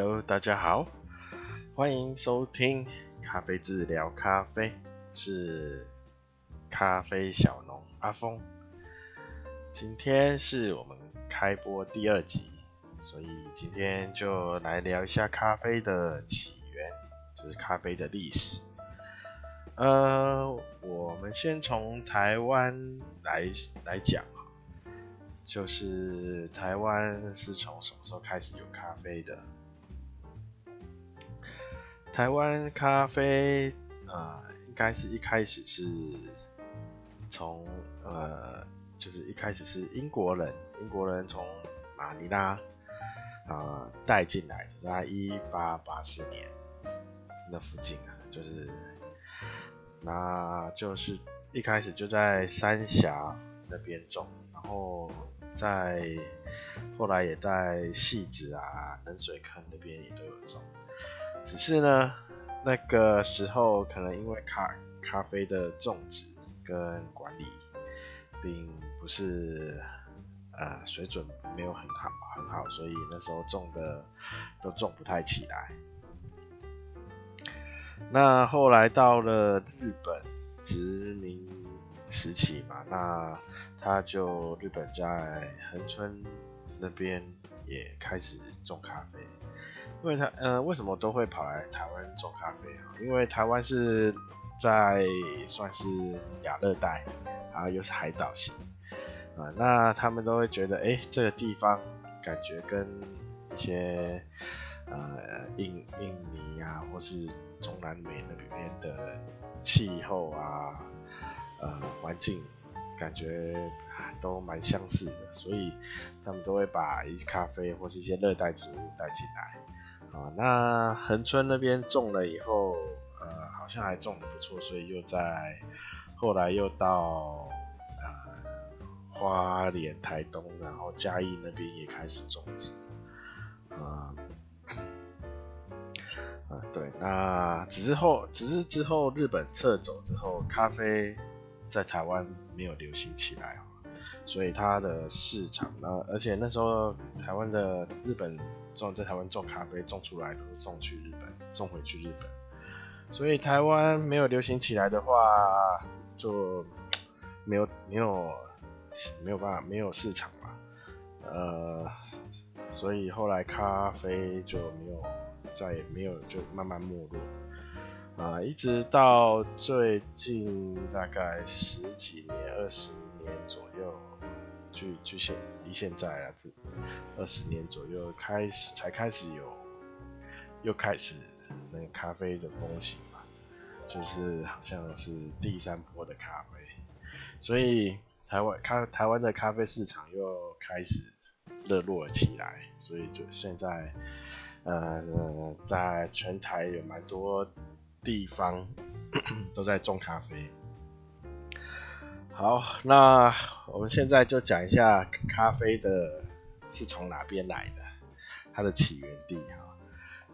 Hello，大家好，欢迎收听咖啡志聊咖啡，是咖啡小农阿峰。今天是我们开播第二集，所以今天就来聊一下咖啡的起源，就是咖啡的历史。呃，我们先从台湾来来讲。就是台湾是从什么时候开始有咖啡的？台湾咖啡啊、呃，应该是一开始是从呃，就是一开始是英国人，英国人从马尼拉啊带进来的，在一八八四年那附近啊，就是那就是一开始就在三峡那边种，然后。在后来也在戏子啊、冷水坑那边也都有种，只是呢，那个时候可能因为咖咖啡的种植跟管理，并不是呃水准没有很好很好，所以那时候种的都种不太起来。那后来到了日本殖民时期嘛，那。他就日本在恒春那边也开始种咖啡，因为他呃为什么都会跑来台湾种咖啡啊？因为台湾是在算是亚热带，然后又是海岛型啊、那他们都会觉得哎、这个地方感觉跟一些呃印印尼啊或是中南美那边的气候啊呃环境。感觉都蛮相似的，所以他们都会把一些咖啡或是一些热带植物带进来。啊，那恒春那边种了以后，呃，好像还种的不错，所以又在后来又到呃花莲、台东，然后嘉义那边也开始种植。啊，啊，对，那只是后，只是之后日本撤走之后，咖啡。在台湾没有流行起来，所以它的市场呢，而且那时候台湾的日本种在台湾种咖啡种出来都送去日本，送回去日本，所以台湾没有流行起来的话，就没有没有没有办法没有市场嘛，呃，所以后来咖啡就没有再也没有就慢慢没落。啊，一直到最近大概十几年、二十年左右，去去现离现在啊，这二十年左右开始才开始有，又开始那个咖啡的风行嘛，就是好像是第三波的咖啡，所以台湾咖台湾的咖啡市场又开始热络了起来，所以就现在呃在全台有蛮多。地方 都在种咖啡。好，那我们现在就讲一下咖啡的是从哪边来的，它的起源地哈。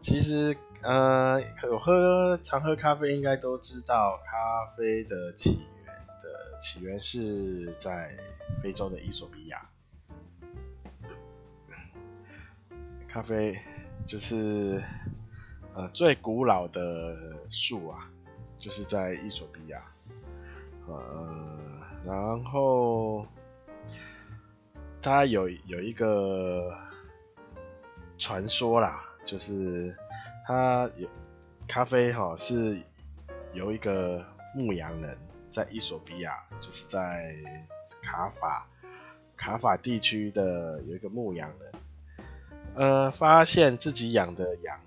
其实，呃，有喝常喝咖啡应该都知道，咖啡的起源的起源是在非洲的伊索比亚。咖啡就是。呃，最古老的树啊，就是在伊索比亚。呃，然后它有有一个传说啦，就是它有咖啡哈，是有一个牧羊人在伊索比亚，就是在卡法卡法地区的有一个牧羊人，呃，发现自己养的羊。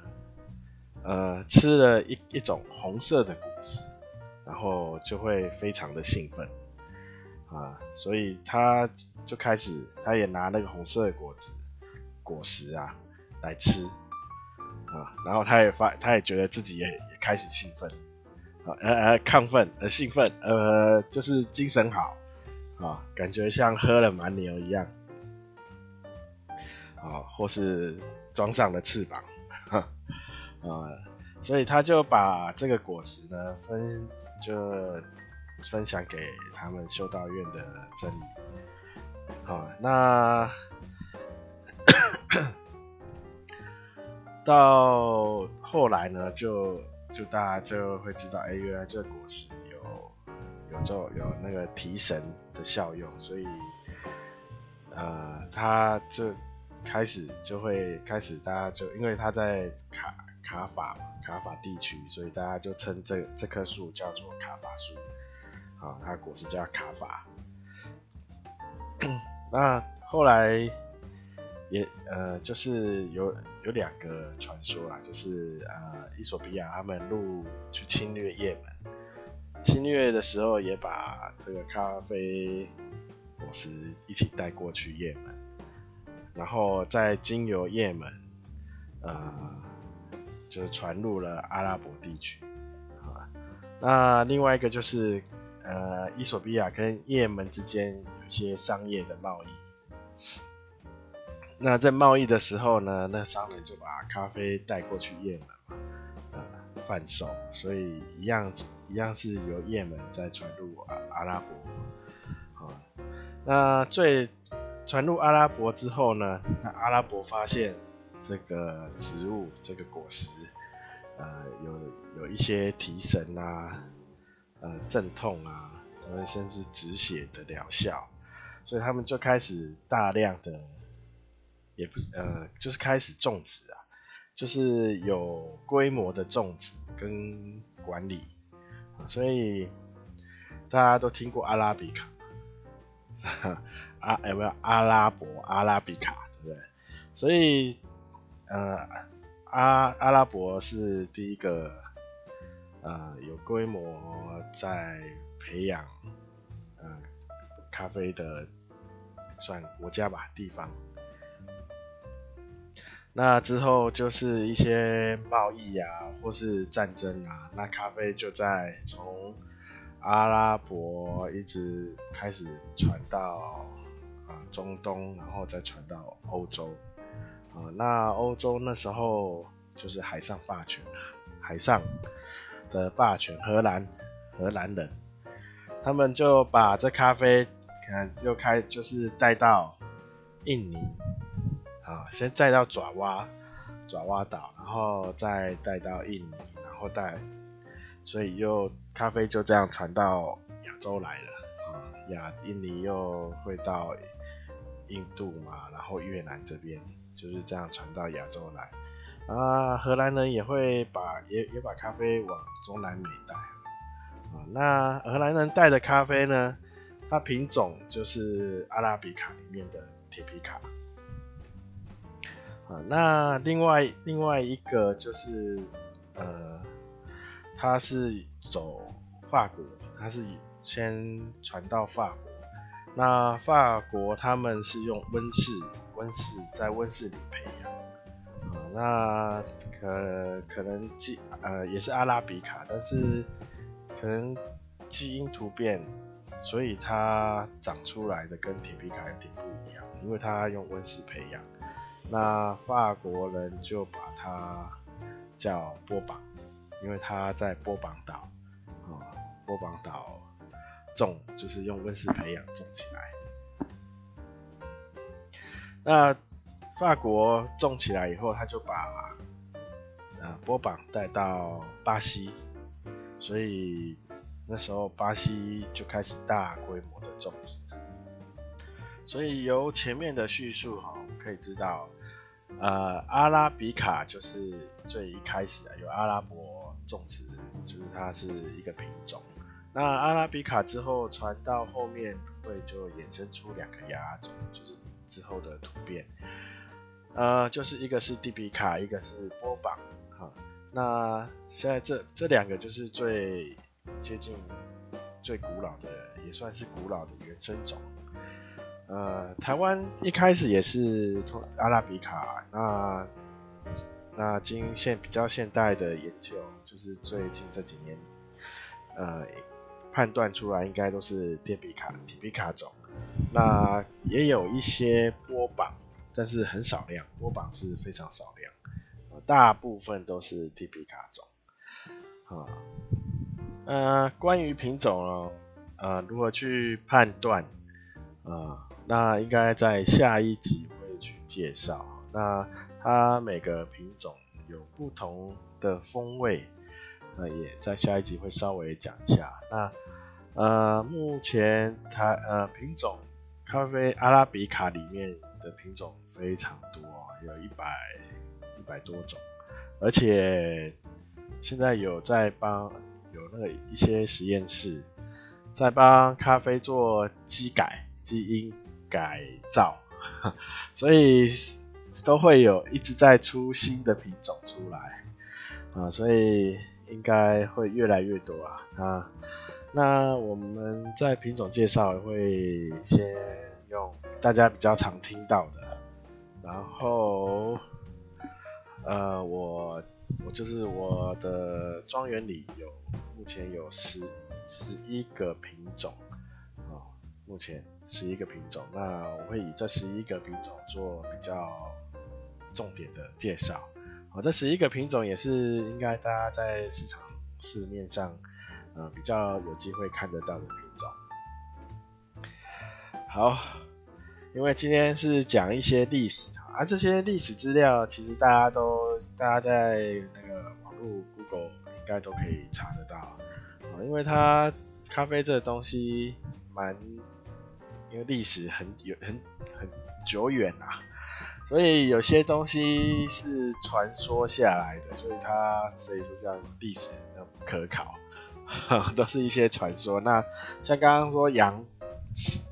呃，吃了一一种红色的果实，然后就会非常的兴奋啊，所以他就开始，他也拿那个红色的果子果实啊来吃啊，然后他也发，他也觉得自己也也开始兴奋，啊呃呃亢奋呃兴奋呃就是精神好啊，感觉像喝了蛮牛一样啊，或是装上了翅膀。啊、所以他就把这个果实呢分就分享给他们修道院的真理。好、那 到后来呢，就就大家就会知道，哎、原来这果实有有这有那个提神的效用，所以呃，他就开始就会开始大家就因为他在卡卡法卡法地区，所以大家就称这这棵树叫做卡法树，啊，它果实叫卡法。那后来也呃，就是有有两个传说啦，就是呃，伊索比亚他们入去侵略也门，侵略的时候也把这个咖啡果实一起带过去也门，然后再经由也门，呃，就传入了阿拉伯地区啊。那另外一个就是呃，伊索比亚跟也门之间。一些商业的贸易，那在贸易的时候呢，那商人就把咖啡带过去也门嘛，呃，贩售，所以一样一样是由也门再传入阿阿拉伯，啊，那最传入阿拉伯之后呢，那阿拉伯发现这个植物这个果实，呃，有有一些提神啊，呃，镇痛啊，甚至止血的疗效。所以他们就开始大量的，也不是呃，就是开始种植啊，就是有规模的种植跟管理，所以大家都听过阿拉比卡，阿 有没有阿拉伯阿拉比卡，对不对？所以呃阿阿拉伯是第一个呃有规模在培养。咖啡的算国家吧，地方。那之后就是一些贸易啊，或是战争啊，那咖啡就在从阿拉伯一直开始传到啊中东，然后再传到欧洲。啊，那欧洲那时候就是海上霸权，海上的霸权，荷兰，荷兰人，他们就把这咖啡。看，又开就是带到印尼，啊，先带到爪哇，爪哇岛，然后再带到印尼，然后带，所以又咖啡就这样传到亚洲来了，啊，亚印尼又会到印度嘛，然后越南这边就是这样传到亚洲来，啊，荷兰人也会把也也把咖啡往中南美带，啊，那荷兰人带的咖啡呢？它品种就是阿拉比卡里面的铁皮卡，啊，那另外另外一个就是呃，它是走法国，它是先传到法国，那法国他们是用温室温室在温室里培养，那可可能基呃也是阿拉比卡，但是可能基因突变。所以它长出来的跟铁皮卡有点不一样，因为它用温室培养。那法国人就把它叫波榜，因为它在波榜岛啊，波榜岛种就是用温室培养种起来。那法国种起来以后，他就把啊波榜带到巴西，所以。那时候巴西就开始大规模的种植，所以由前面的叙述哈，我们可以知道，呃，阿拉比卡就是最一开始的，由阿拉伯种植，就是它是一个品种。那阿拉比卡之后传到后面会就衍生出两个亚种，就是之后的突变，呃，就是一个是蒂比卡，一个是波榜，哈。那现在这这两个就是最。接近最古老的，也算是古老的原生种。呃，台湾一开始也是阿拉比卡，那那经现比较现代的研究，就是最近这几年，呃，判断出来应该都是电比卡、蒂比卡种。那也有一些波榜，但是很少量，波榜是非常少量，呃大部分都是蒂比卡种。啊。呃，关于品种呢，呃，如何去判断，呃，那应该在下一集会去介绍。那它每个品种有不同的风味，那也在下一集会稍微讲一下。那呃，目前它呃品种咖啡阿拉比卡里面的品种非常多，有一百一百多种，而且现在有在帮有那个一些实验室在帮咖啡做基改基因改造，所以。都会有一直在出新的品种出来啊，所以应该会越来越多啊。啊，那我们在品种介绍会先用大家比较常听到的，然后呃，我我就是我的庄园里有目前有十十一个品种啊，目前十一个品种，那我会以这十一个品种做比较。重点的介绍，好，这十一个品种也是应该大家在市场市面上，呃，比较有机会看得到的品种。好，因为今天是讲一些历史啊，这些历史资料其实大家都大家在那个网络 Google 应该都可以查得到啊，因为它咖啡这个东西蛮，因为历史很有很很久远啊。所以有些东西是传说下来的，所以它所以说叫历史不可考，都是一些传说。那像刚刚说羊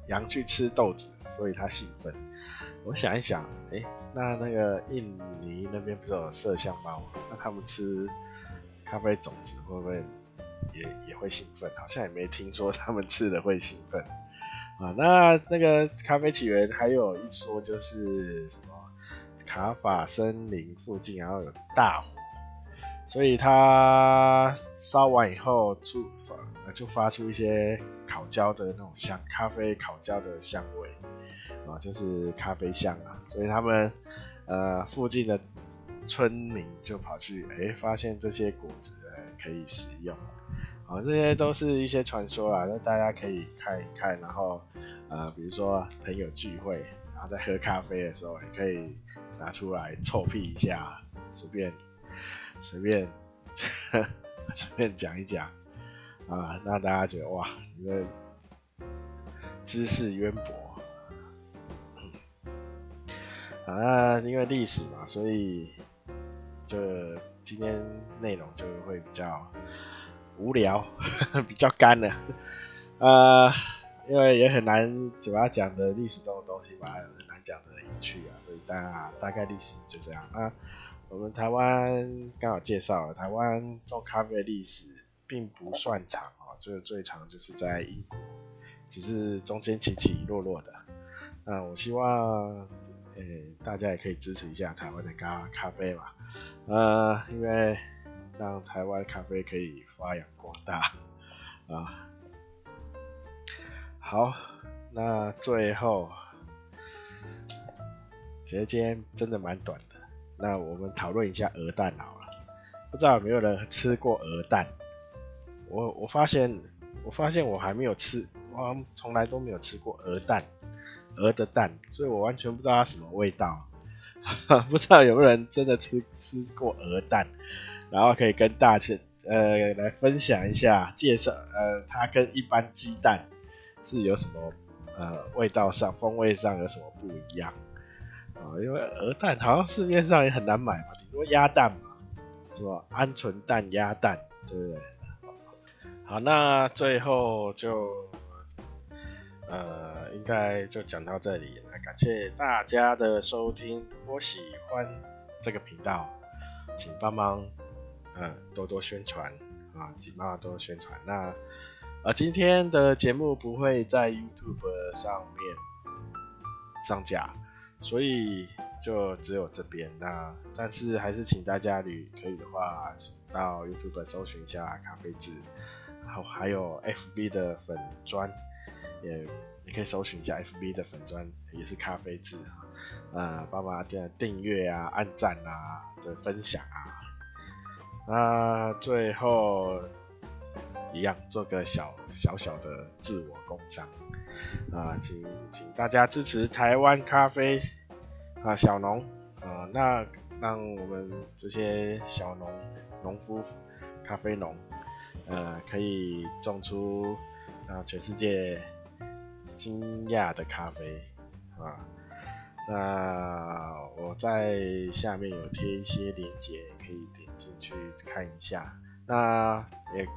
羊去吃豆子，所以它兴奋。我想一想，哎、那那个印尼那边不是有麝香猫吗？那他们吃咖啡种子会不会也也会兴奋？好像也没听说他们吃的会兴奋。啊，那那个咖啡起源还有一说就是什么？卡法森林附近，然后有大火，所以它烧完以后出就发出一些烤焦的那种香，咖啡烤焦的香味啊，就是咖啡香啊。所以他们呃附近的村民就跑去哎、发现这些果子可以食用啊，这些都是一些传说啊，那大家可以看一看，然后呃比如说朋友聚会，然后在喝咖啡的时候也可以。拿出来臭屁一下，随便随便 随便讲一讲啊，让大家觉得哇，你的知识渊博。啊，因为历史嘛，所以就今天内容就会比较无聊，比较干了。啊，因为也很难主要讲的历史中的东西吧。讲的有趣啊，所以大家大概历史就这样。那我们台湾刚好介绍了台湾种咖啡的历史并不算长哦，就是最长就是在英国，只是中间起起落落的。那我希望，大家也可以支持一下台湾的咖咖啡嘛，呃，因为让台湾咖啡可以发扬光大啊。好，那最后。觉得今天真的蛮短的，那我们讨论一下鹅蛋好了。不知道有没有人吃过鹅蛋？我我发现我发现我还没有吃，我从来都没有吃过鹅蛋，鹅的蛋，所以我完全不知道它什么味道。不知道有没有人真的吃吃过鹅蛋，然后可以跟大家呃来分享一下，介绍呃它跟一般鸡蛋是有什么呃味道上、风味上有什么不一样？啊，因为鹅蛋好像市面上也很难买嘛，顶多鸭蛋嘛，什么鹌鹑蛋、鸭蛋，对不对？好，那最后就呃，应该就讲到这里了，感谢大家的收听。如果喜欢这个频道，请帮忙嗯多多宣传啊，请帮忙多多宣传。那呃，今天的节目不会在 YouTube 上面上架。所以就只有这边，那但是还是请大家，如可以的话，请到 YouTube 搜寻一下咖啡志，然后还有 FB 的粉砖，也你可以搜寻一下 FB 的粉砖，也是咖啡字啊，呃，帮忙点订阅啊、按赞啊的分享啊，那最后一样做个小小小的自我工商。啊，请请大家支持台湾咖啡啊，小农啊，那让我们这些小农农夫、咖啡农，呃，可以种出啊全世界惊讶的咖啡，啊。那我在下面有贴一些链接，可以点进去看一下。那也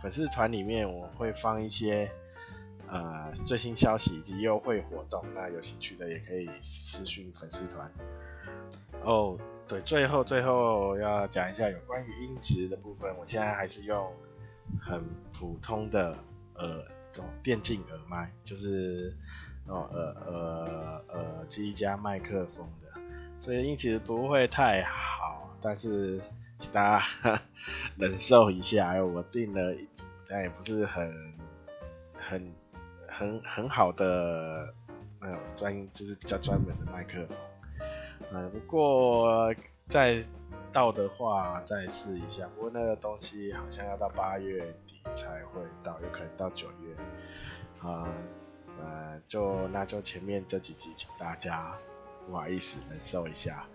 粉丝团里面我会放一些呃最新消息以及优惠活动，那有兴趣的也可以私讯粉丝团。哦，对，最后最后要讲一下有关于音质的部分，我现在还是用很普通的呃种电竞耳麦，就是。哦，呃呃耳机加麦克风的，所以音质不会太好，但是请大家 忍受一下。我订了一组，但也不是很很很很好的那种专，就是比较专门的麦克风。嗯，不过再到的话再试一下。不过那个东西好像要到八月才会到，有可能到九月。啊、呃，就那就前面这几集，请大家不好意思忍受一下。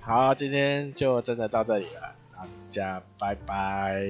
好，今天就真的到这里了，大家拜拜。